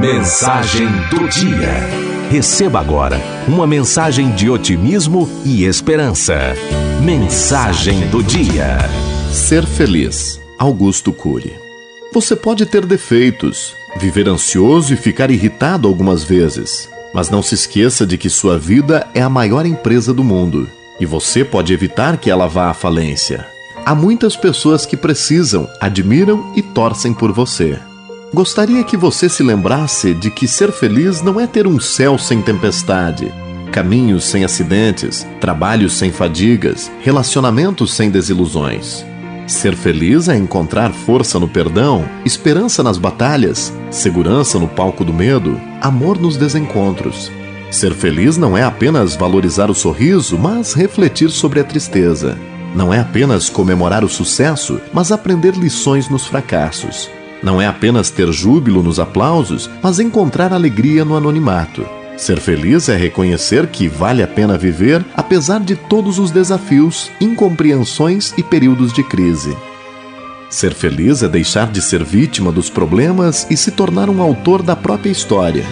Mensagem do dia. Receba agora uma mensagem de otimismo e esperança. Mensagem do dia. Ser feliz. Augusto Cury. Você pode ter defeitos, viver ansioso e ficar irritado algumas vezes, mas não se esqueça de que sua vida é a maior empresa do mundo e você pode evitar que ela vá à falência. Há muitas pessoas que precisam, admiram e torcem por você. Gostaria que você se lembrasse de que ser feliz não é ter um céu sem tempestade, caminhos sem acidentes, trabalhos sem fadigas, relacionamentos sem desilusões. Ser feliz é encontrar força no perdão, esperança nas batalhas, segurança no palco do medo, amor nos desencontros. Ser feliz não é apenas valorizar o sorriso, mas refletir sobre a tristeza. Não é apenas comemorar o sucesso, mas aprender lições nos fracassos. Não é apenas ter júbilo nos aplausos, mas encontrar alegria no anonimato. Ser feliz é reconhecer que vale a pena viver apesar de todos os desafios, incompreensões e períodos de crise. Ser feliz é deixar de ser vítima dos problemas e se tornar um autor da própria história.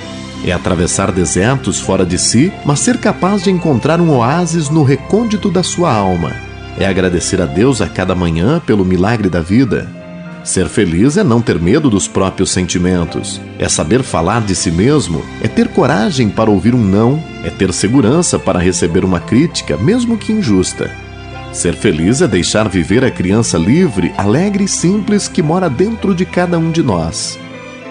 É atravessar desertos fora de si, mas ser capaz de encontrar um oásis no recôndito da sua alma. É agradecer a Deus a cada manhã pelo milagre da vida Ser feliz é não ter medo dos próprios sentimentos, é saber falar de si mesmo, é ter coragem para ouvir um não, é ter segurança para receber uma crítica, mesmo que injusta. Ser feliz é deixar viver a criança livre, alegre e simples que mora dentro de cada um de nós.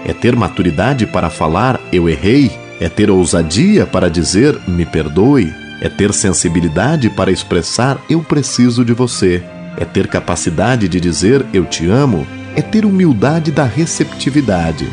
É ter maturidade para falar eu errei, é ter ousadia para dizer me perdoe, é ter sensibilidade para expressar eu preciso de você, é ter capacidade de dizer eu te amo, é ter humildade da receptividade.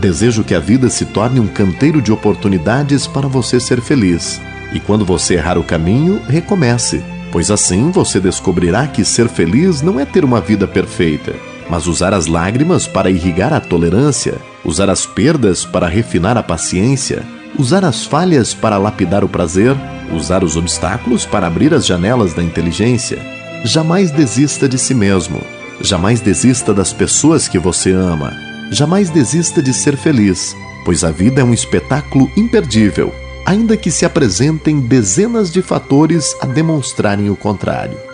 Desejo que a vida se torne um canteiro de oportunidades para você ser feliz. E quando você errar o caminho, recomece, pois assim você descobrirá que ser feliz não é ter uma vida perfeita, mas usar as lágrimas para irrigar a tolerância, usar as perdas para refinar a paciência, usar as falhas para lapidar o prazer, usar os obstáculos para abrir as janelas da inteligência. Jamais desista de si mesmo Jamais desista das pessoas que você ama. Jamais desista de ser feliz, pois a vida é um espetáculo imperdível, ainda que se apresentem dezenas de fatores a demonstrarem o contrário.